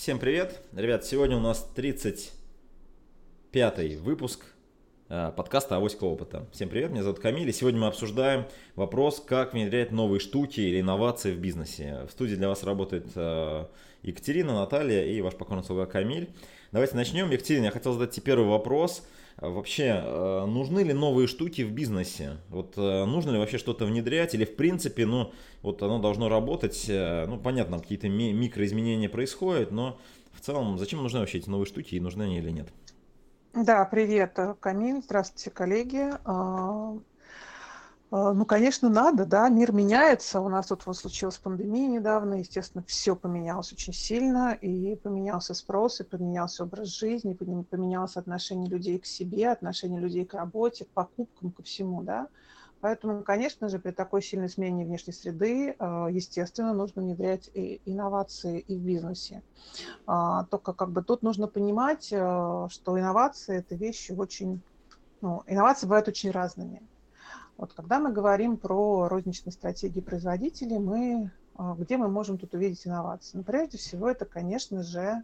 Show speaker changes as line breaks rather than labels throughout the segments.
Всем привет. Ребят, сегодня у нас 35-й выпуск э, подкаста «Авоська опыта». Всем привет, меня зовут Камиль, и сегодня мы обсуждаем вопрос, как внедрять новые штуки или инновации в бизнесе. В студии для вас работает э, Екатерина, Наталья и ваш покорный слуга Камиль. Давайте начнем. Екатерина, я хотел задать тебе первый вопрос – вообще, э, нужны ли новые штуки в бизнесе? Вот э, нужно ли вообще что-то внедрять? Или в принципе, ну, вот оно должно работать, э, ну, понятно, какие-то ми- микроизменения происходят, но в целом, зачем нужны вообще эти новые штуки и нужны они или нет?
Да, привет, Камиль, здравствуйте, коллеги. А, ну, конечно, надо, да, мир меняется. У нас тут вот случилась пандемия недавно, естественно, все поменялось очень сильно, и поменялся спрос, и поменялся образ жизни, поменялось отношение людей к себе, отношение людей к работе, к покупкам, ко всему, да. Поэтому, конечно же, при такой сильной смене внешней среды, а, естественно, нужно внедрять и инновации и в бизнесе. А, только как бы тут нужно понимать, что инновации – это вещи очень… Ну, инновации бывают очень разными. Вот когда мы говорим про розничные стратегии производителей, мы, а, где мы можем тут увидеть инновации? Ну, прежде всего, это, конечно же,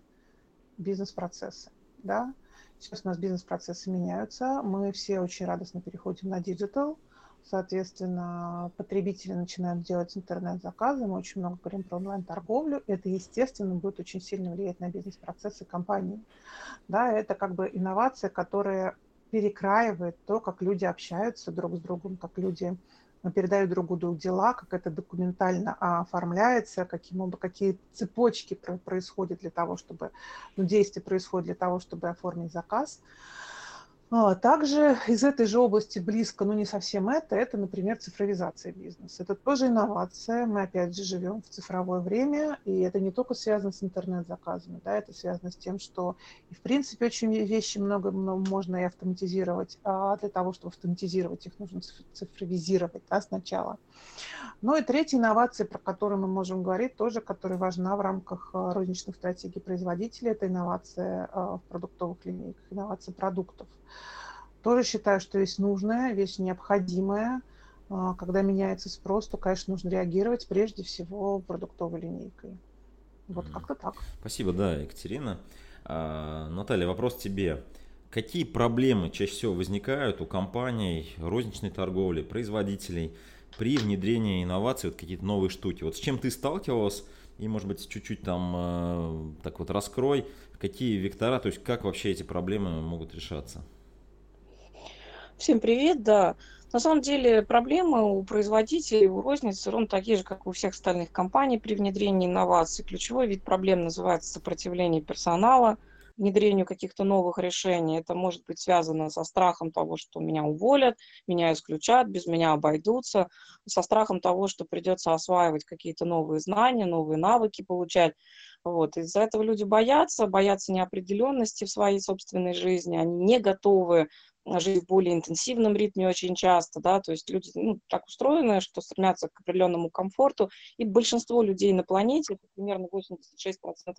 бизнес-процессы. Да? Сейчас у нас бизнес-процессы меняются, мы все очень радостно переходим на digital, соответственно, потребители начинают делать интернет-заказы, мы очень много говорим про онлайн-торговлю, это, естественно, будет очень сильно влиять на бизнес-процессы компании. Да, это как бы инновация, которая перекраивает то, как люди общаются друг с другом, как люди э, передают друг другу дела, как это документально оформляется, каким, какие цепочки происходят для того, чтобы, ну, действия происходят для того, чтобы оформить заказ. А, также из этой же области близко, но не совсем это, это, например, цифровизация бизнеса. Это тоже инновация. Мы, опять же, живем в цифровое время, и это не только связано с интернет-заказами, да, это связано с тем, что, и, в принципе, очень вещи много можно и автоматизировать, а для того, чтобы автоматизировать их, нужно цифровизировать да, сначала. Ну и третья инновация, про которую мы можем говорить, тоже, которая важна в рамках а, розничных стратегий производителей, это инновация а, в продуктовых линейках, инновация продуктов. Тоже считаю, что вещь нужная, вещь необходимая. А, когда меняется спрос, то, конечно, нужно реагировать прежде всего продуктовой линейкой. Вот как-то так.
Спасибо, да, Екатерина. А, Наталья, вопрос тебе. Какие проблемы чаще всего возникают у компаний розничной торговли, производителей при внедрении инноваций, вот какие-то новые штуки? Вот с чем ты сталкивалась? И, может быть, чуть-чуть там э, так вот раскрой, какие вектора, то есть как вообще эти проблемы могут решаться?
Всем привет, да. На самом деле проблемы у производителей, у розницы ровно такие же, как у всех остальных компаний при внедрении инноваций. Ключевой вид проблем называется сопротивление персонала внедрению каких-то новых решений. Это может быть связано со страхом того, что меня уволят, меня исключат, без меня обойдутся, со страхом того, что придется осваивать какие-то новые знания, новые навыки получать. Вот. Из-за этого люди боятся, боятся неопределенности в своей собственной жизни, они не готовы жить в более интенсивном ритме очень часто, да, то есть люди ну, так устроены, что стремятся к определенному комфорту, и большинство людей на планете, примерно 86%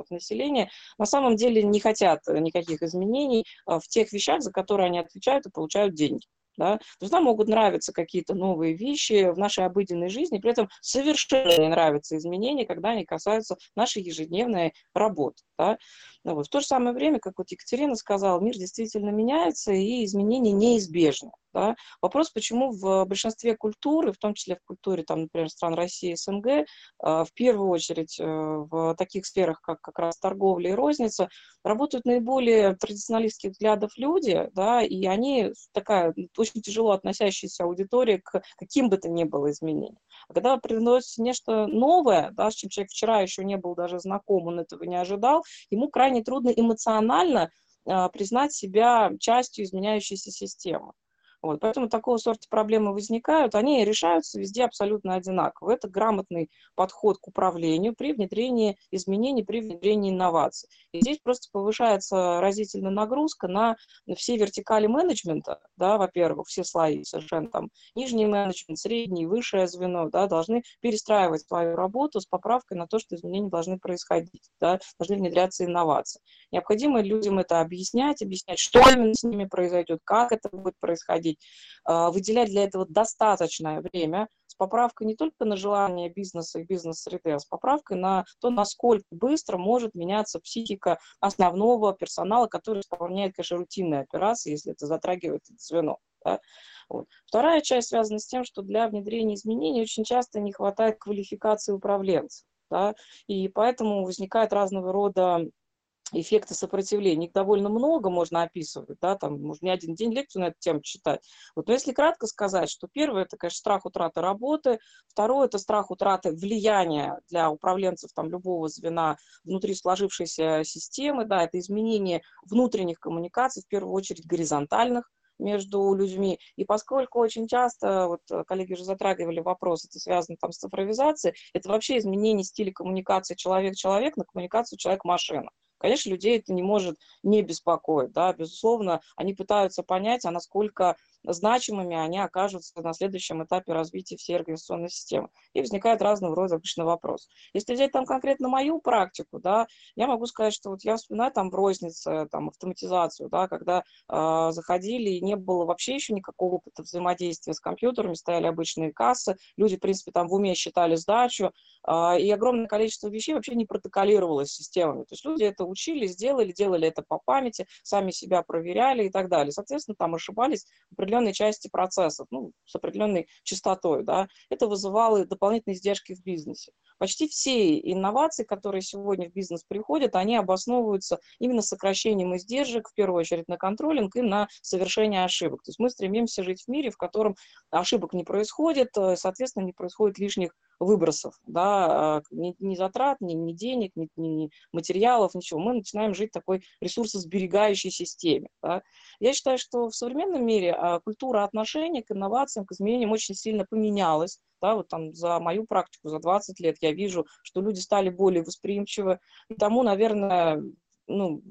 населения, на самом деле не хотят никаких изменений а, в тех вещах, за которые они отвечают и получают деньги. Да? То есть нам могут нравиться какие-то новые вещи в нашей обыденной жизни, при этом совершенно не нравятся изменения, когда они касаются нашей ежедневной работы. Да? Ну, вот. В то же самое время, как вот Екатерина сказала, мир действительно меняется, и изменения неизбежны. Да? Вопрос, почему в большинстве культур, и в том числе в культуре, там, например, стран России и СНГ, а, в первую очередь э, в таких сферах, как как раз торговля и розница, работают наиболее традиционалистских взглядов люди, да, и они такая очень тяжело относящаяся аудитория к каким бы то ни было изменениям. А когда приносится нечто новое, да, с чем человек вчера еще не был даже знаком, он этого не ожидал, ему крайне трудно эмоционально а, признать себя частью изменяющейся системы. Вот, поэтому такого сорта проблемы возникают, они решаются везде абсолютно одинаково. Это грамотный подход к управлению при внедрении изменений, при внедрении инноваций. И здесь просто повышается разительная нагрузка на все вертикали менеджмента, да, во-первых, все слои совершенно там, нижний менеджмент, средний, высшее звено, да, должны перестраивать свою работу с поправкой на то, что изменения должны происходить, да, должны внедряться инновации. Необходимо людям это объяснять, объяснять, что именно с ними произойдет, как это будет происходить, происходить, а, выделять для этого достаточное время, с поправкой не только на желание бизнеса и бизнес-среды, а с поправкой на то, насколько быстро может меняться психика основного персонала, который исполняет, конечно, рутинные операции, если это затрагивает это звено. Да? Вот. Вторая часть связана с тем, что для внедрения изменений очень часто не хватает квалификации управленцев. Да? И поэтому возникают разного рода эффекты сопротивления. Их довольно много можно описывать, да, там можно не один день лекцию на эту тему читать. Вот, но если кратко сказать, что первое, это, конечно, страх утраты работы, второе, это страх утраты влияния для управленцев там любого звена внутри сложившейся системы, да, это изменение внутренних коммуникаций, в первую очередь горизонтальных, между людьми. И поскольку очень часто, вот коллеги уже затрагивали вопрос, это связано там с цифровизацией, это вообще изменение стиля коммуникации человек-человек на коммуникацию человек-машина. Конечно, людей это не может не беспокоить, да, безусловно, они пытаются понять, а насколько значимыми они окажутся на следующем этапе развития всей организационной системы. И возникает разного рода обычно вопрос. Если взять там конкретно мою практику, да, я могу сказать, что вот я вспоминаю там в рознице, там автоматизацию, да, когда э, заходили и не было вообще еще никакого опыта взаимодействия с компьютерами, стояли обычные кассы, люди, в принципе, там в уме считали сдачу, э, и огромное количество вещей вообще не протоколировалось системами. То есть люди это учили, сделали, делали это по памяти, сами себя проверяли и так далее. Соответственно, там ошибались в определенной части процессов, ну, с определенной частотой, да, это вызывало дополнительные издержки в бизнесе. Почти все инновации, которые сегодня в бизнес приходят, они обосновываются именно сокращением издержек, в первую очередь на контролинг и на совершение ошибок. То есть мы стремимся жить в мире, в котором ошибок не происходит, э, соответственно, не происходит лишних выбросов, да, а, ни, ни затрат, ни, ни денег, ни, ни материалов, ничего. Мы начинаем жить такой ресурсосберегающей системе. Да. Я считаю, что в современном мире а, культура отношений к инновациям, к изменениям очень сильно поменялась. Да, вот там за мою практику, за 20 лет я вижу, что люди стали более восприимчивы. И тому, наверное, ну,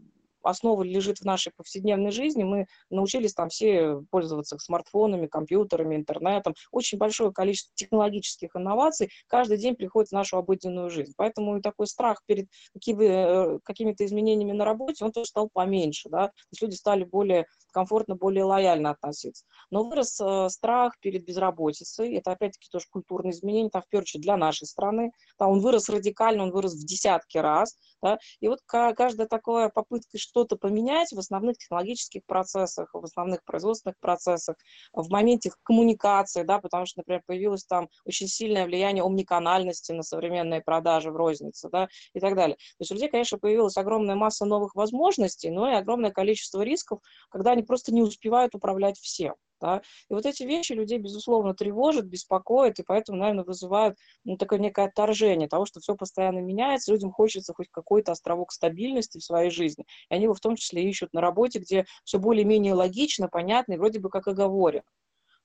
основа лежит в нашей повседневной жизни. Мы научились там все пользоваться смартфонами, компьютерами, интернетом. Очень большое количество технологических инноваций каждый день приходит в нашу обыденную жизнь. Поэтому и такой страх перед э, какими-то изменениями на работе, он тоже стал поменьше. Да? То есть люди стали более комфортно, более лояльно относиться. Но вырос э, страх перед безработицей. Это опять-таки тоже культурные изменения, там, в первую очередь, для нашей страны. Там он вырос радикально, он вырос в десятки раз. Да? И вот каждая такая попытка что-то поменять в основных технологических процессах, в основных производственных процессах, в моменте коммуникации, да, потому что, например, появилось там очень сильное влияние омниканальности на современные продажи в рознице, да, и так далее. То есть у людей, конечно, появилась огромная масса новых возможностей, но и огромное количество рисков, когда они просто не успевают управлять всем. Да? И вот эти вещи людей, безусловно, тревожат, беспокоят, и поэтому, наверное, вызывают ну, такое некое отторжение того, что все постоянно меняется, людям хочется хоть какой-то островок стабильности в своей жизни. И они его в том числе ищут на работе, где все более-менее логично, понятно и вроде бы как оговорено.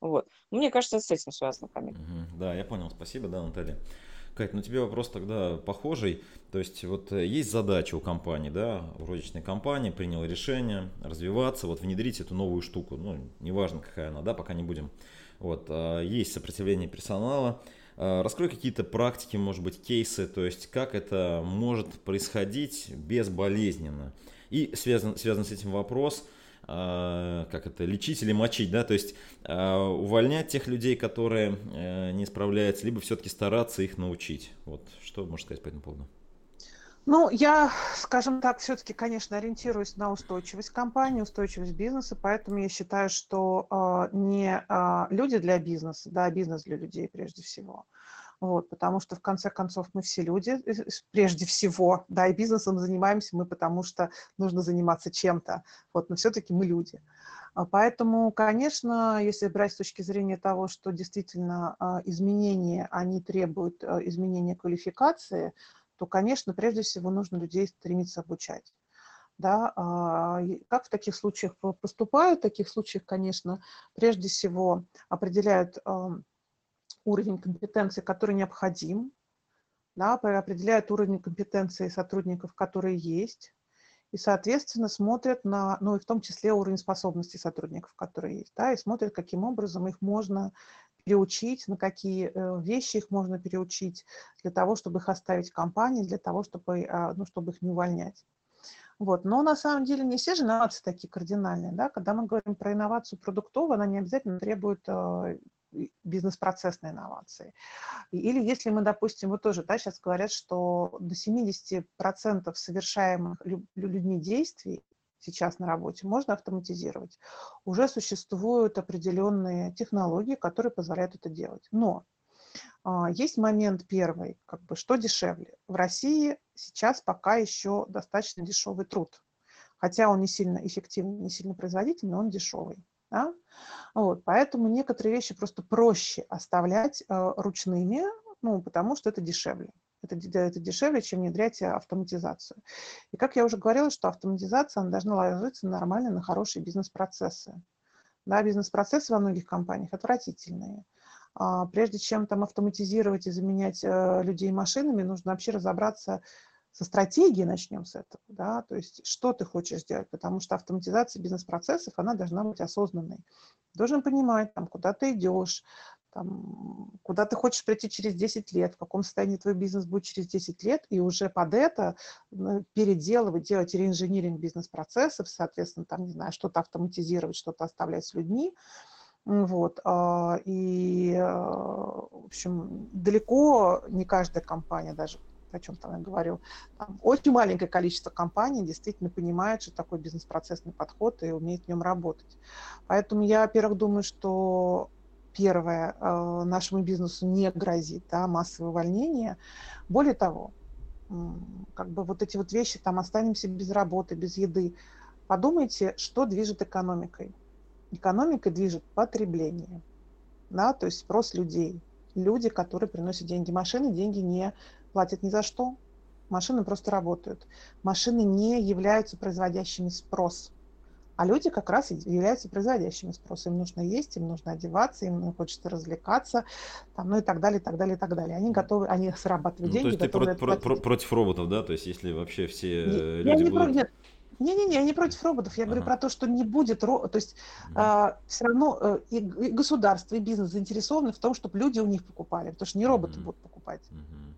Вот. Мне кажется, это с этим связано, Камиль.
Да, я понял. Спасибо, да, Наталья. Кать, ну тебе вопрос тогда похожий. То есть вот э, есть задача у компании, да, у розничной компании, приняла решение развиваться, вот внедрить эту новую штуку, ну, неважно какая она, да, пока не будем. Вот, а, есть сопротивление персонала. А, раскрой какие-то практики, может быть, кейсы, то есть как это может происходить безболезненно. И связан, связан с этим вопрос – как это, лечить или мочить, да, то есть а, увольнять тех людей, которые э, не справляются, либо все-таки стараться их научить. Вот что можно сказать по этому поводу?
Ну, я, скажем так, все-таки, конечно, ориентируюсь на устойчивость компании, устойчивость бизнеса, поэтому я считаю, что э, не э, люди для бизнеса, да, а бизнес для людей прежде всего. Вот, потому что, в конце концов, мы все люди, э, прежде всего, да, и бизнесом занимаемся мы, потому что нужно заниматься чем-то, вот, но все-таки мы люди. А поэтому, конечно, если брать с точки зрения того, что действительно а, изменения, они требуют а, изменения квалификации, то, конечно, прежде всего нужно людей стремиться обучать. Да, как в таких случаях поступают? В таких случаях, конечно, прежде всего определяют уровень компетенции, который необходим, да, определяют уровень компетенции сотрудников, которые есть, и, соответственно, смотрят на, ну и в том числе уровень способностей сотрудников, которые есть, да, и смотрят, каким образом их можно переучить, на какие э, вещи их можно переучить для того, чтобы их оставить в компании, для того, чтобы, а, ну, чтобы их не увольнять. Вот. Но на самом деле не все же инновации такие кардинальные. Да? Когда мы говорим про инновацию продуктовую, она не обязательно требует бизнес-процессной инновации. Или если мы, допустим, вот тоже да, сейчас говорят, что до 70% совершаемых людьми действий сейчас на работе можно автоматизировать. Уже существуют определенные технологии, которые позволяют это делать. Но а, есть момент первый, как бы что дешевле. В России сейчас пока еще достаточно дешевый труд, хотя он не сильно эффективный, не сильно производительный, он дешевый. Да? Вот, поэтому некоторые вещи просто проще оставлять э, ручными, ну, потому что это дешевле. Это, это дешевле, чем внедрять автоматизацию. И как я уже говорила, что автоматизация она должна ложиться нормально на хорошие бизнес-процессы. Да, бизнес-процессы во многих компаниях отвратительные. А, прежде чем там автоматизировать и заменять э, людей машинами, нужно вообще разобраться со стратегией, начнем с этого, да, то есть что ты хочешь сделать, потому что автоматизация бизнес-процессов, она должна быть осознанной. должен понимать, там, куда ты идешь, там, куда ты хочешь прийти через 10 лет, в каком состоянии твой бизнес будет через 10 лет, и уже под это ну, переделывать, делать реинжиниринг бизнес-процессов, соответственно, там, не знаю, что-то автоматизировать, что-то оставлять с людьми, вот. А, и, э, в общем, далеко не каждая компания, даже о чем там я говорил, там очень маленькое количество компаний действительно понимает, что такой бизнес-процессный подход и умеет в нем работать. Поэтому я, во-первых, думаю, что первое, э, нашему бизнесу не грозит да, массовое увольнение. Более того, как бы вот эти вот вещи, там останемся без работы, без еды. Подумайте, что движет экономикой экономикой движет потребление, да, то есть спрос людей. Люди, которые приносят деньги. Машины деньги не платят ни за что. Машины просто работают. Машины не являются производящими спрос. А люди как раз являются производящими спрос. Им нужно есть, им нужно одеваться, им хочется развлекаться, там, ну и так далее, и так далее, и так далее. Они готовы, они зарабатывают ну, деньги.
То есть ты про- про- против роботов, да? То есть если вообще все я, люди я
будут... Про... Нет, не-не-не, я не против роботов. Я ага. говорю про то, что не будет... Ро... То есть а, все равно э, и, государство, и бизнес заинтересованы в том, чтобы люди у них покупали, потому что не роботы mm-hmm. будут покупать. Mm-hmm.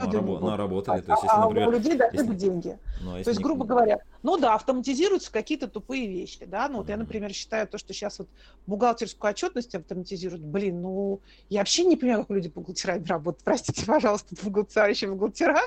Люди рабо- работали,
то есть, если, например, а у людей должны если... деньги. Ну, а то есть, грубо говоря, ну да, автоматизируются какие-то тупые вещи, да, ну вот я, например, считаю то, что сейчас вот бухгалтерскую отчетность автоматизируют, блин, ну я вообще не понимаю, как люди бухгалтерами работают, простите, пожалуйста, бухгалтера, еще бухгалтера.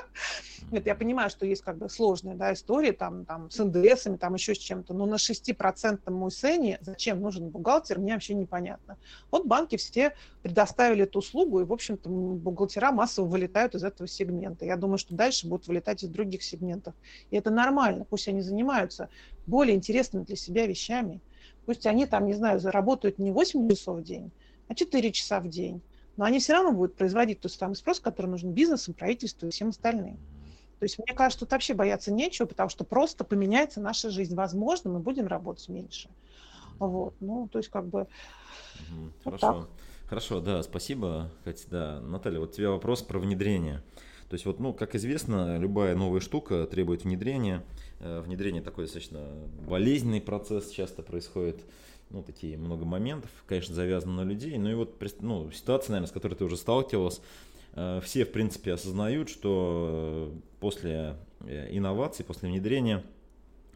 Нет, я понимаю, что есть как бы сложная, да, история там, там с НДСами, там еще с чем-то, но на 6% мой сене зачем нужен бухгалтер, мне вообще непонятно. Вот банки все предоставили эту услугу, и, в общем-то, бухгалтера массово вылетают из этого сегмента. Я думаю, что дальше будут вылетать из других сегментов. И это нормально, пусть они занимаются более интересными для себя вещами. Пусть они там, не знаю, заработают не 8 часов в день, а 4 часа в день. Но они все равно будут производить тот самый спрос, который нужен бизнесам, правительству и всем остальным. То есть, мне кажется, тут вообще бояться нечего, потому что просто поменяется наша жизнь. Возможно, мы будем работать меньше. Вот, ну, то есть, как бы...
Хорошо. Вот Хорошо, да, спасибо, Катя. Да, Наталья, вот тебе вопрос про внедрение. То есть вот, ну, как известно, любая новая штука требует внедрения. Э, внедрение такой достаточно болезненный процесс часто происходит. Ну, такие много моментов, конечно, завязано на людей. Ну и вот ну, ситуация, наверное, с которой ты уже сталкивалась, э, все, в принципе, осознают, что после э, инноваций, после внедрения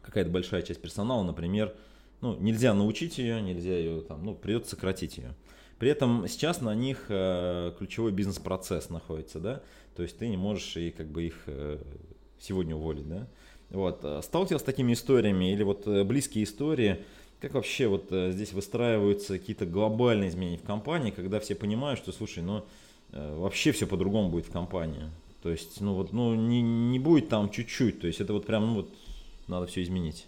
какая-то большая часть персонала, например, ну, нельзя научить ее, нельзя ее там, ну, придется сократить ее. При этом сейчас на них ключевой бизнес-процесс находится, да, то есть ты не можешь и как бы их сегодня уволить, да. Вот. Э, сталкивался с такими историями или вот близкие истории, как вообще вот здесь выстраиваются какие-то глобальные изменения в компании, когда все понимают, что, слушай, ну вообще все по-другому будет в компании. То есть, ну вот, ну не, не будет там чуть-чуть, то есть это вот прям, ну вот, надо все изменить.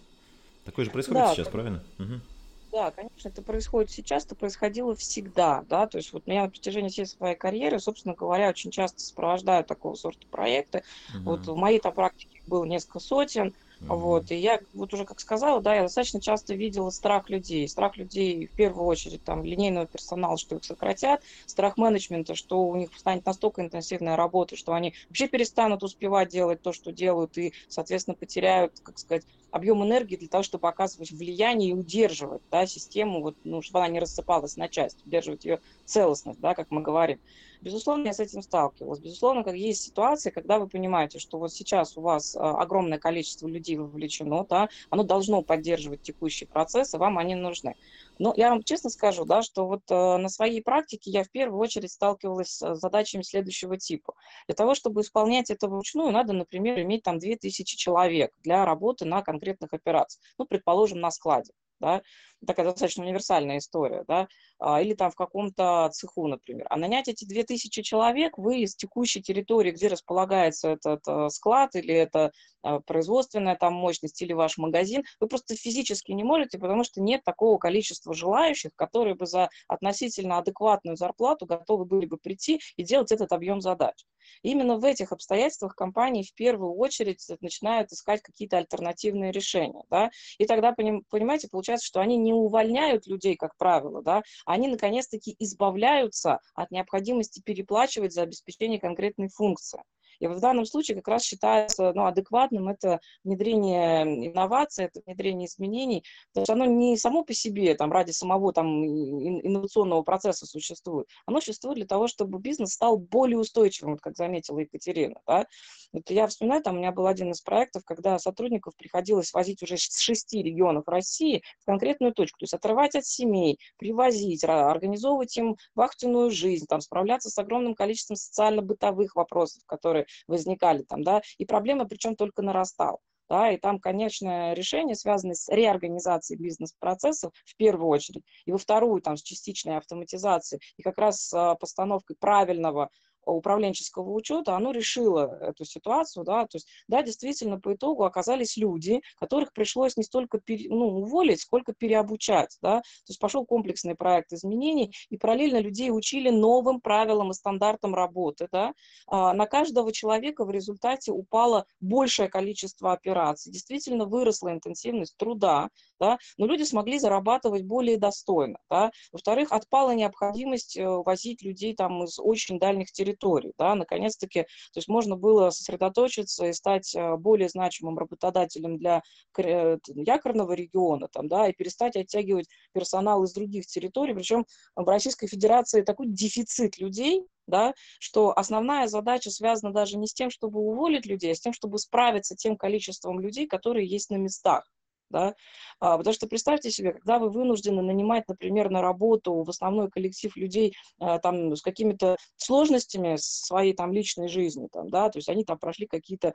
Такое же происходит да, сейчас, правильно? Угу.
Да, конечно, это происходит сейчас, это происходило всегда, да, то есть вот меня на протяжении всей своей карьеры, собственно говоря, очень часто сопровождаю такого сорта проекты. Угу. Вот в моей то практике было несколько сотен, угу. вот, и я вот уже как сказала, да, я достаточно часто видела страх людей, страх людей в первую очередь там линейного персонала, что их сократят, страх менеджмента, что у них станет настолько интенсивная работа, что они вообще перестанут успевать делать то, что делают, и, соответственно, потеряют, как сказать, объем энергии для того, чтобы оказывать влияние и удерживать да, систему, вот, ну, чтобы она не рассыпалась на части, удерживать ее целостность, да, как мы говорим. Безусловно, я с этим сталкивалась. Безусловно, как есть ситуации, когда вы понимаете, что вот сейчас у вас а, огромное количество людей вовлечено, да, оно должно поддерживать текущий процесс, и вам они нужны. Но я вам честно скажу, да, что вот э, на своей практике я в первую очередь сталкивалась с задачами следующего типа. Для того, чтобы исполнять это вручную, надо, например, иметь там 2000 человек для работы на конкретных операциях. Ну, предположим, на складе да, такая достаточно универсальная история, да, а, или там в каком-то цеху, например. А нанять эти 2000 человек вы из текущей территории, где располагается этот э, склад или это а, производственная там мощность или ваш магазин, вы просто физически не можете, потому что нет такого количества желающих, которые бы за относительно адекватную зарплату готовы были бы прийти и делать этот объем задач. именно в этих обстоятельствах компании в первую очередь начинают искать какие-то альтернативные решения. Да? И тогда, понимаете, получается, что они не увольняют людей, как правило, да? они наконец-таки избавляются от необходимости переплачивать за обеспечение конкретной функции. И в данном случае как раз считается ну, адекватным это внедрение инноваций, это внедрение изменений, потому что оно не само по себе, там, ради самого там, инновационного процесса существует, оно существует для того, чтобы бизнес стал более устойчивым, вот как заметила Екатерина. Да? Вот я вспоминаю, там у меня был один из проектов, когда сотрудников приходилось возить уже с шести регионов России в конкретную точку, то есть отрывать от семей, привозить, организовывать им вахтенную жизнь, там, справляться с огромным количеством социально-бытовых вопросов, которые возникали там, да, и проблема причем только нарастала. Да, и там конечное решение связано с реорганизацией бизнес-процессов в первую очередь, и во вторую там с частичной автоматизацией, и как раз с постановкой правильного управленческого учета, оно решило эту ситуацию, да, то есть, да, действительно, по итогу оказались люди, которых пришлось не столько пере, ну, уволить, сколько переобучать, да, то есть пошел комплексный проект изменений, и параллельно людей учили новым правилам и стандартам работы, да, а на каждого человека в результате упало большее количество операций, действительно выросла интенсивность труда, да, но люди смогли зарабатывать более достойно, да, во-вторых, отпала необходимость э, возить людей там из очень дальних территорий, территорий. Да? Наконец-таки, то есть можно было сосредоточиться и стать э, более значимым работодателем для э, якорного региона там, да, и перестать оттягивать персонал из других территорий. Причем в Российской Федерации такой дефицит людей, да, что основная задача связана даже не с тем, чтобы уволить людей, а с тем, чтобы справиться тем количеством людей, которые есть на местах да, а, потому что представьте себе, когда вы вынуждены нанимать, например, на работу в основной коллектив людей а, там с какими-то сложностями своей там личной жизни, там, да, то есть они там прошли какие-то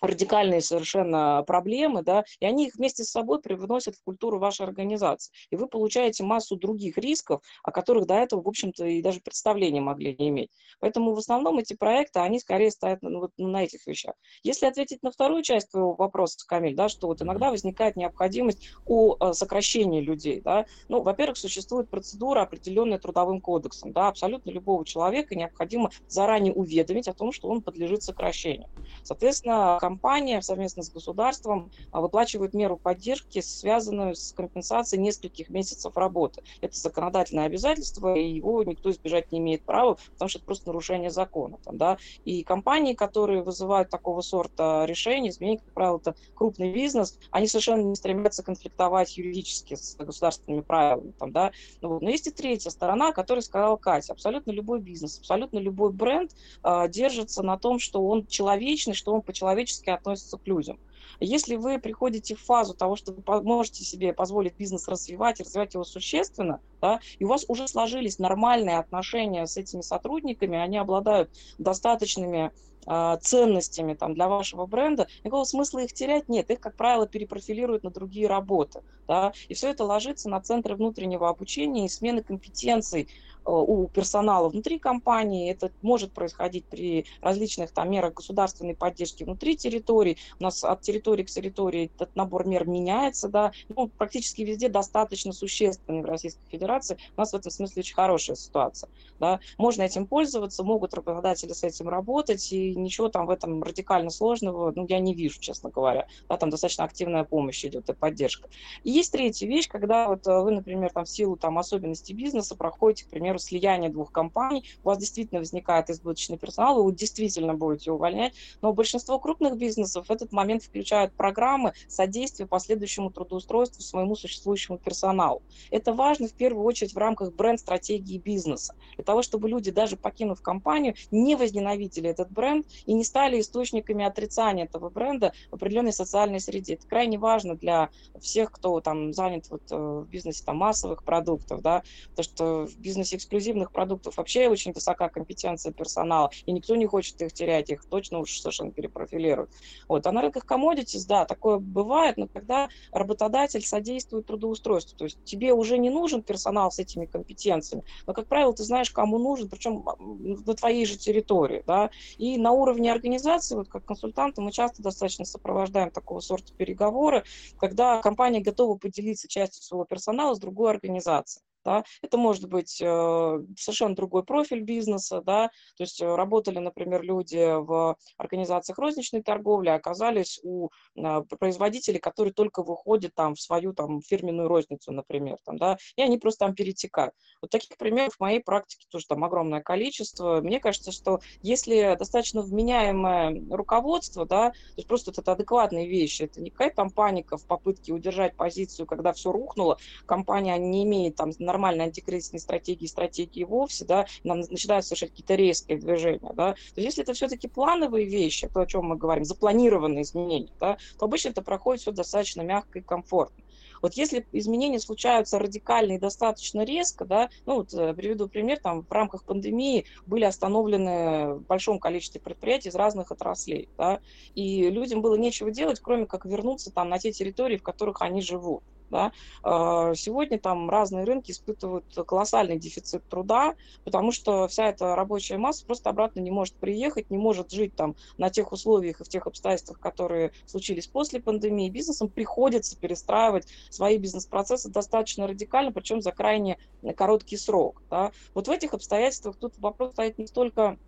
радикальные совершенно проблемы, да, и они их вместе с собой привносят в культуру вашей организации. И вы получаете массу других рисков, о которых до этого, в общем-то, и даже представления могли не иметь. Поэтому в основном эти проекты, они скорее стоят ну, вот, на этих вещах. Если ответить на вторую часть твоего вопроса, Камиль, да, что вот иногда возникает необходимость о э, сокращении людей, да, ну, во-первых, существует процедура, определенная трудовым кодексом, да, абсолютно любого человека необходимо заранее уведомить о том, что он подлежит сокращению. Соответственно, компания совместно с государством а, выплачивает меру поддержки, связанную с компенсацией нескольких месяцев работы. Это законодательное обязательство, и его никто избежать не имеет права, потому что это просто нарушение закона. Там, да? И компании, которые вызывают такого сорта решения, изменения, как правило, это крупный бизнес, они совершенно не стремятся конфликтовать юридически с государственными правилами. Там, да? ну. Но есть и третья сторона, которая сказала Катя. Абсолютно любой бизнес, абсолютно любой бренд э, держится на том, что он человечный, что он по-человечески критически относятся к людям. Если вы приходите в фазу того, что вы можете себе позволить бизнес развивать и развивать его существенно, да, и у вас уже сложились нормальные отношения с этими сотрудниками, они обладают достаточными ценностями там, для вашего бренда, никакого смысла их терять нет. Их, как правило, перепрофилируют на другие работы. Да, и все это ложится на центры внутреннего обучения и смены компетенций Э, у персонала внутри компании. Это может происходить при различных там, мерах государственной поддержки внутри территории. У нас от территории к территории этот набор мер меняется. Да? Ну, практически везде достаточно существенный в Российской Федерации. У нас в этом смысле очень хорошая ситуация. Да? Можно этим пользоваться, могут работодатели с этим работать, и ничего там в этом радикально сложного ну, я не вижу, честно говоря. Да, там достаточно активная помощь идет и поддержка. И есть третья вещь, когда вот э, вы, например, там, в силу там, особенностей бизнеса проходите, к примеру, примеру, слияние двух компаний, у вас действительно возникает избыточный персонал, вы действительно будете увольнять, но большинство крупных бизнесов в этот момент включают программы содействия последующему трудоустройству своему существующему персоналу. Это важно в первую очередь в рамках бренд-стратегии бизнеса, для того, чтобы люди, даже покинув компанию, не возненавидели этот бренд и не стали источниками отрицания этого бренда в определенной социальной среде. Это крайне важно для всех, кто там занят вот э, в бизнесе там, массовых продуктов, да, потому что в бизнесе эксклюзивных продуктов вообще очень высока компетенция персонала, и никто не хочет их терять, их точно уж совершенно перепрофилируют. Вот. А на рынках commodities, да, такое бывает, но когда работодатель содействует трудоустройству, то есть тебе уже не нужен персонал с этими компетенциями, но, как правило, ты знаешь, кому нужен, причем на твоей же территории, да, и на уровне организации, вот как консультанты, мы часто достаточно сопровождаем такого сорта переговоры, когда компания готова поделиться частью своего персонала с другой организацией. Да? Это может быть э, совершенно другой профиль бизнеса. Да? То есть э, работали, например, люди в организациях розничной торговли, а оказались у э, производителей, которые только выходят там, в свою там, фирменную розницу, например. Там, да? И они просто там перетекают. Вот таких примеров в моей практике тоже там огромное количество. Мне кажется, что если достаточно вменяемое руководство, да, то есть просто это адекватные вещи, это не какая-то там паника в попытке удержать позицию, когда все рухнуло, компания не имеет там нормальной антикризисной стратегии, стратегии вовсе, да, нам начинают совершать какие-то резкие движения, да, то есть если это все-таки плановые вещи, то, о чем мы говорим, запланированные изменения, да, то обычно это проходит все достаточно мягко и комфортно. Вот если изменения случаются радикально и достаточно резко, да, ну вот э, приведу пример, там в рамках пандемии были остановлены в большом количестве предприятий из разных отраслей, да, и людям было нечего делать, кроме как вернуться там на те территории, в которых они живут. Да? А, сегодня там разные рынки испытывают колоссальный дефицит труда, потому что вся эта рабочая масса просто обратно не может приехать, не может жить там на тех условиях и в тех обстоятельствах, которые случились после пандемии. Бизнесам приходится перестраивать свои бизнес-процессы достаточно радикально, причем за крайне короткий срок. Да? Вот в этих обстоятельствах тут вопрос стоит не столько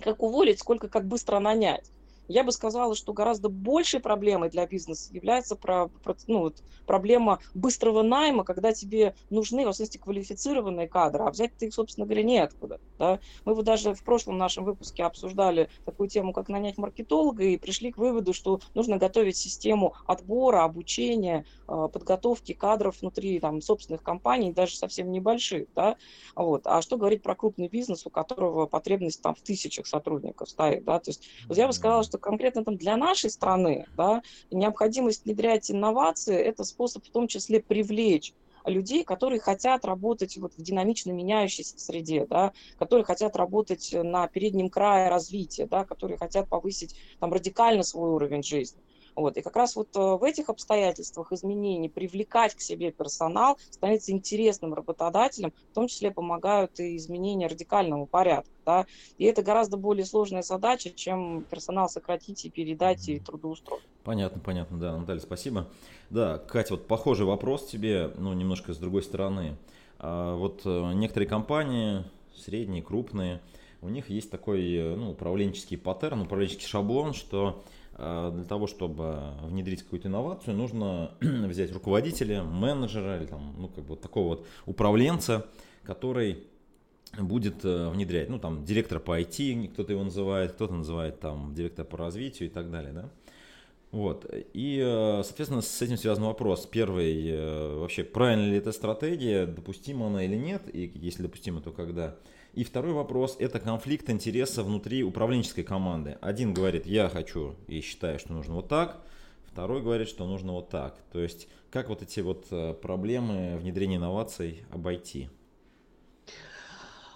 как уволить, сколько как быстро нанять. Я бы сказала, что гораздо большей проблемой для бизнеса является про, про, ну, вот, проблема быстрого найма, когда тебе нужны, в особенности, квалифицированные кадры, а взять ты их, собственно говоря, неоткуда. Да? Мы вот даже в прошлом нашем выпуске обсуждали такую тему, как нанять маркетолога, и пришли к выводу, что нужно готовить систему отбора, обучения, а, подготовки кадров внутри там, собственных компаний, даже совсем небольших. Да? Вот. А что говорить про крупный бизнес, у которого потребность там, в тысячах сотрудников стоит. Да? То есть, вот я бы сказала, что конкретно там для нашей страны да, необходимость внедрять инновации – это способ в том числе привлечь людей, которые хотят работать вот в динамично меняющейся среде, да, которые хотят работать на переднем крае развития, да, которые хотят повысить там, радикально свой уровень жизни. Вот. И как раз вот э, в этих обстоятельствах изменений привлекать к себе персонал становится интересным работодателем, в том числе помогают и изменения радикального порядка. Да? И это гораздо более сложная задача, чем персонал сократить и передать и трудоустроить.
Понятно, понятно, да, Наталья, спасибо. Да, Катя, вот похожий вопрос тебе, ну, немножко с другой стороны. А вот э, некоторые компании, средние, крупные, у них есть такой э, ну, управленческий паттерн, управленческий шаблон, что для того, чтобы внедрить какую-то инновацию, нужно взять руководителя, менеджера или там, ну, как бы вот такого вот управленца, который будет э, внедрять, ну, там, директор по IT, кто-то его называет, кто-то называет там директор по развитию и так далее, да. Вот. И, э, соответственно, с этим связан вопрос. Первый, э, вообще, правильно ли эта стратегия, допустима она или нет, и если допустима, то когда. И второй вопрос – это конфликт интереса внутри управленческой команды. Один говорит, я хочу и считаю, что нужно вот так, второй говорит, что нужно вот так. То есть, как вот эти вот э, проблемы внедрения инноваций обойти?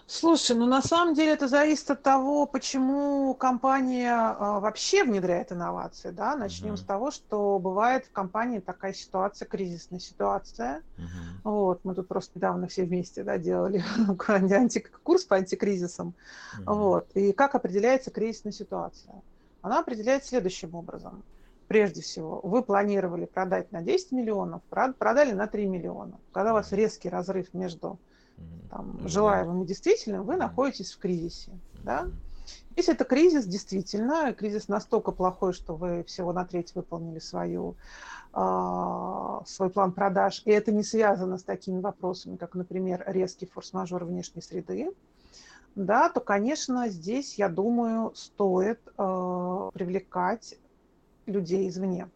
Слушай, ну на самом деле это зависит от того, почему компания а, вообще внедряет инновации. Да? Начнем uh-huh. с того, что бывает в компании такая ситуация, кризисная ситуация. Uh-huh. Вот, мы тут просто недавно все вместе да, делали курс по антикризисам. Uh-huh. Вот. И как определяется кризисная ситуация? Она определяется следующим образом. Прежде всего, вы планировали продать на 10 миллионов, продали на 3 миллиона. Когда у вас резкий разрыв между там, желаемым и действительным, вы находитесь в кризисе. Да? Если это кризис, действительно, кризис настолько плохой, что вы всего на треть выполнили свою, э, свой план продаж, и это не связано с такими вопросами, как, например, резкий форс-мажор внешней среды, да, то, конечно, здесь, я думаю, стоит э, привлекать людей извне.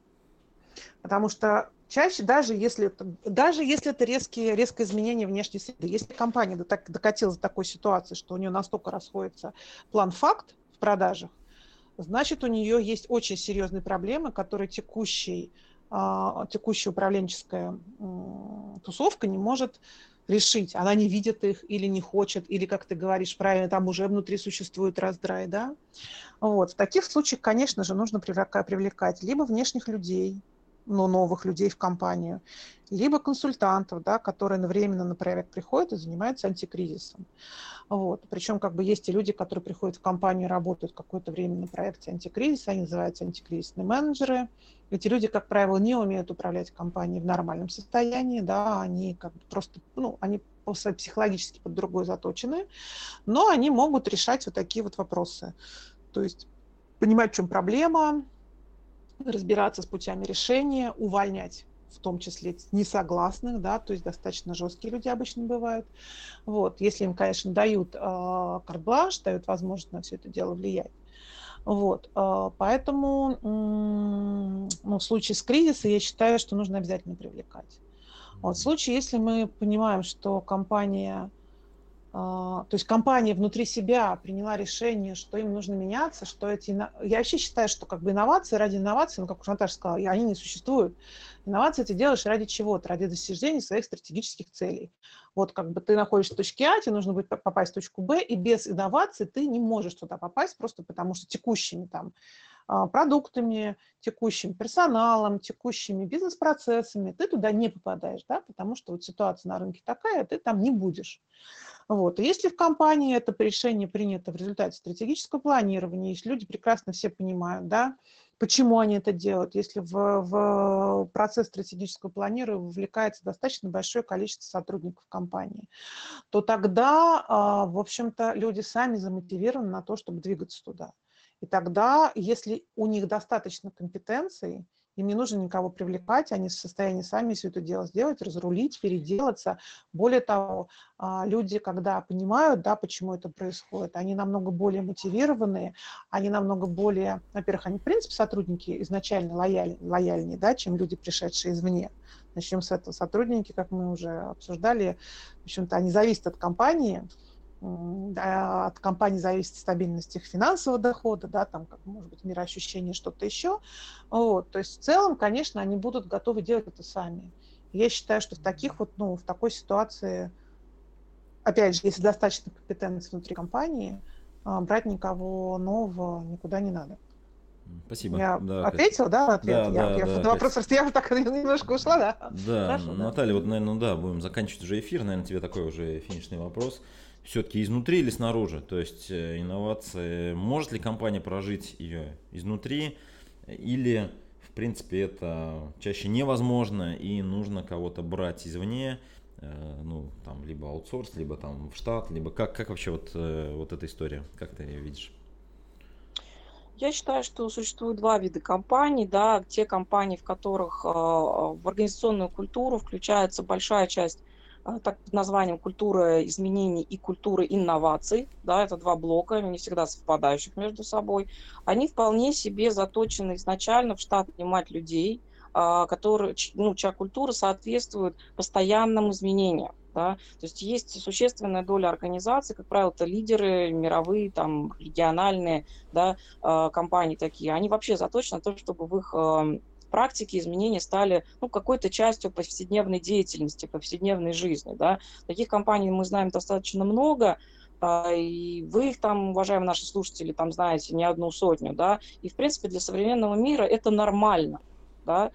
Потому что чаще, даже если даже если это резкие, резкое изменение внешней среды, если компания докатилась до такой ситуации, что у нее настолько расходится план-факт в продажах, значит, у нее есть очень серьезные проблемы, которые текущий, а, текущая управленческая тусовка не может решить. Она не видит их или не хочет, или, как ты говоришь правильно, там уже внутри существует раздрай, да. Вот. В таких случаях, конечно же, нужно привлекать либо внешних людей, ну, новых людей в компанию, либо консультантов, да, которые одновременно на проект приходят и занимаются антикризисом. Вот. Причем как бы есть и люди, которые приходят в компанию, работают какое-то время на проекте антикризиса, они называются антикризисные менеджеры. Эти люди, как правило, не умеют управлять компанией в нормальном состоянии, да, они как бы просто, ну, они психологически под другой заточены, но они могут решать вот такие вот вопросы. То есть понимать, в чем проблема, разбираться с путями решения, увольнять в том числе несогласных, да, то есть достаточно жесткие люди обычно бывают. Вот, если им, конечно, дают э, карт-бланш, дают возможность на все это дело влиять. Вот, э, поэтому ну, в случае с кризисом я считаю, что нужно обязательно привлекать. Вот, в случае, если мы понимаем, что компания а, то есть компания внутри себя приняла решение, что им нужно меняться, что эти... Я вообще считаю, что как бы инновации ради инноваций, ну, как уже Наташа сказала, они не существуют. Инновации ты делаешь ради чего-то, ради достижения своих стратегических целей. Вот как бы ты находишься в точке А, тебе нужно будет попасть в точку Б, и без инноваций ты не можешь туда попасть, просто потому что текущими там а, продуктами, текущим персоналом, текущими бизнес-процессами ты туда не попадаешь, да, потому что вот ситуация на рынке такая, ты там не будешь. Вот. Если в компании это решение принято в результате стратегического планирования, если люди прекрасно все понимают, да, почему они это делают, если в, в процесс стратегического планирования вовлекается достаточно большое количество сотрудников компании, то тогда, а, в общем-то, люди сами замотивированы на то, чтобы двигаться туда. И тогда, если у них достаточно компетенций, им не нужно никого привлекать, они в состоянии сами все это дело сделать, разрулить, переделаться. Более того, а, люди, когда понимают, да, почему это происходит, они намного более мотивированные, они намного более, во-первых, они в принципе сотрудники изначально лояль, лояльнее, да, чем люди, пришедшие извне. Начнем с этого. Сотрудники, как мы уже обсуждали, в общем-то, они зависят от компании, от компании зависит стабильность их финансового дохода, да, там, как, может быть, мироощущение, что-то еще. Вот. То есть в целом, конечно, они будут готовы делать это сами. Я считаю, что в таких вот, ну, в такой ситуации, опять же, если достаточно компетенции внутри компании, а, брать никого нового никуда не надо.
Спасибо.
Я да, ответила, да, ответ? Да, я, да, я да, вопрос, просто я так немножко ушла, да?
Да, Хорошо, Наталья, да. вот, наверное, да, будем заканчивать уже эфир, наверное, тебе такой уже финишный вопрос все-таки изнутри или снаружи? То есть э, инновации, может ли компания прожить ее изнутри или в принципе это чаще невозможно и нужно кого-то брать извне, э, ну там либо аутсорс, либо там в штат, либо как, как вообще вот, э, вот эта история, как ты ее видишь?
Я считаю, что существует два вида компаний. Да, те компании, в которых в организационную культуру включается большая часть так под названием «Культура изменений» и «Культура инноваций». Да, это два блока, не всегда совпадающих между собой. Они вполне себе заточены изначально в штат нанимать людей, а, которые, ну, чья культура соответствует постоянным изменениям. Да? То есть есть существенная доля организаций, как правило, это лидеры мировые, там, региональные да, а, компании такие. Они вообще заточены на то, чтобы в их практики изменения стали ну, какой-то частью повседневной деятельности, повседневной жизни. Да. Таких компаний мы знаем достаточно много, а, и вы их там, уважаемые наши слушатели, там знаете не одну сотню, да, и в принципе для современного мира это нормально, да,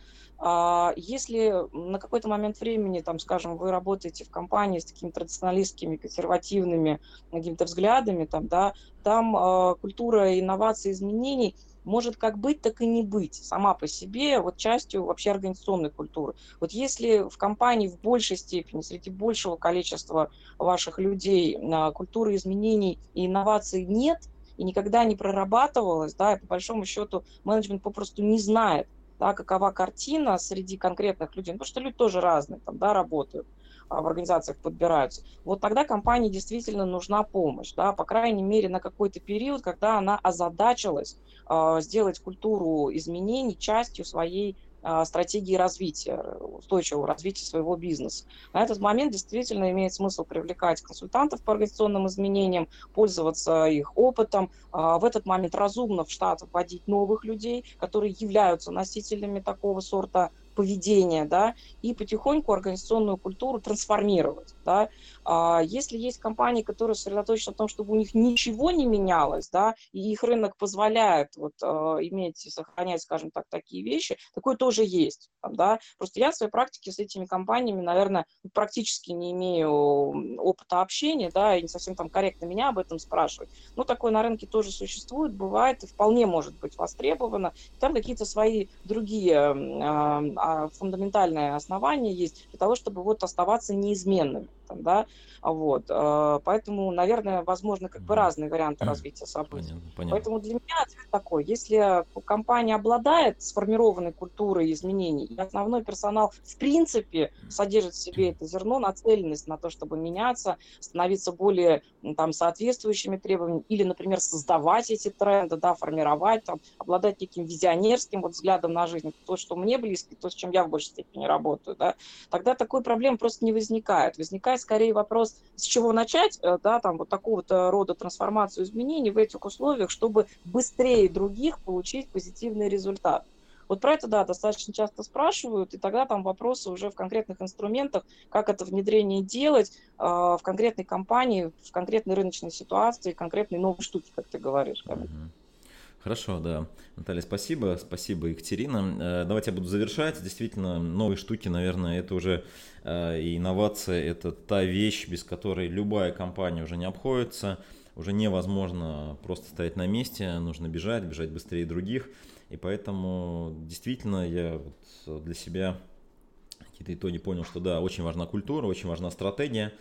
а если на какой-то момент времени, там, скажем, вы работаете в компании с такими традиционалистскими, консервативными какими-то взглядами, там, да, там э, культура инноваций, изменений – может как быть, так и не быть сама по себе вот частью вообще организационной культуры. Вот если в компании в большей степени, среди большего количества ваших людей культуры изменений и инноваций нет, и никогда не прорабатывалось, да, и по большому счету менеджмент попросту не знает, да, какова картина среди конкретных людей, ну, потому что люди тоже разные, там, да, работают а, в организациях подбираются, вот тогда компании действительно нужна помощь, да, по крайней мере на какой-то период, когда она озадачилась э, сделать культуру изменений частью своей а, стратегии развития, устойчивого развития своего бизнеса. На этот момент действительно имеет смысл привлекать консультантов по организационным изменениям, пользоваться их опытом, а, в этот момент разумно в штат вводить новых людей, которые являются носителями такого сорта поведения, да, и потихоньку организационную культуру трансформировать, да. А если есть компании, которые сосредоточены на том, чтобы у них ничего не менялось, да, и их рынок позволяет вот э, иметь сохранять, скажем так, такие вещи, такое тоже есть, да. Просто я в своей практике с этими компаниями, наверное, практически не имею опыта общения, да, и не совсем там корректно меня об этом спрашивать. Но такое на рынке тоже существует, бывает и вполне может быть востребовано. Там какие-то свои другие а, фундаментальное основание есть для того, чтобы вот оставаться неизменными. Там, да? вот, а, поэтому, наверное, возможно как бы разные варианты развития событий. Понятно, понятно. Поэтому для меня ответ такой, если компания обладает сформированной культурой изменений, и основной персонал в принципе содержит в себе это зерно, нацеленность на то, чтобы меняться, становиться более там, соответствующими требованиям, или, например, создавать эти тренды, да, формировать, там, обладать неким визионерским вот взглядом на жизнь, то, что мне близко, то, с чем я в большей степени работаю, да, тогда такой проблем просто не возникает. Возникает скорее вопрос, с чего начать, э, да, там вот такого-то рода трансформацию изменений в этих условиях, чтобы быстрее других получить позитивный результат. Вот про это, да, достаточно часто спрашивают, и тогда там вопросы уже в конкретных инструментах, как это внедрение делать э, в конкретной компании, в конкретной рыночной ситуации, конкретной новой штуке, как ты говоришь. Как
uh-huh. Хорошо, да. Наталья, спасибо. Спасибо, Екатерина. Э, давайте я буду завершать. Действительно, новые штуки, наверное, это уже э, и инновация, это та вещь, без которой любая компания уже не обходится. Уже невозможно просто стоять на месте, нужно бежать, бежать быстрее других. И поэтому действительно я для себя какие-то итоги понял, что да, очень важна культура, очень важна стратегия.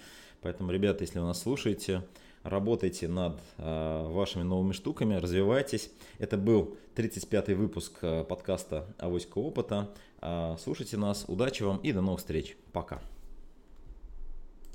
Поэтому, ребята, если вы нас слушаете, работайте над э, вашими новыми штуками, развивайтесь. Это был 35-й выпуск э, подкаста «Авоська опыта». Э, слушайте нас, удачи вам и до новых встреч. Пока.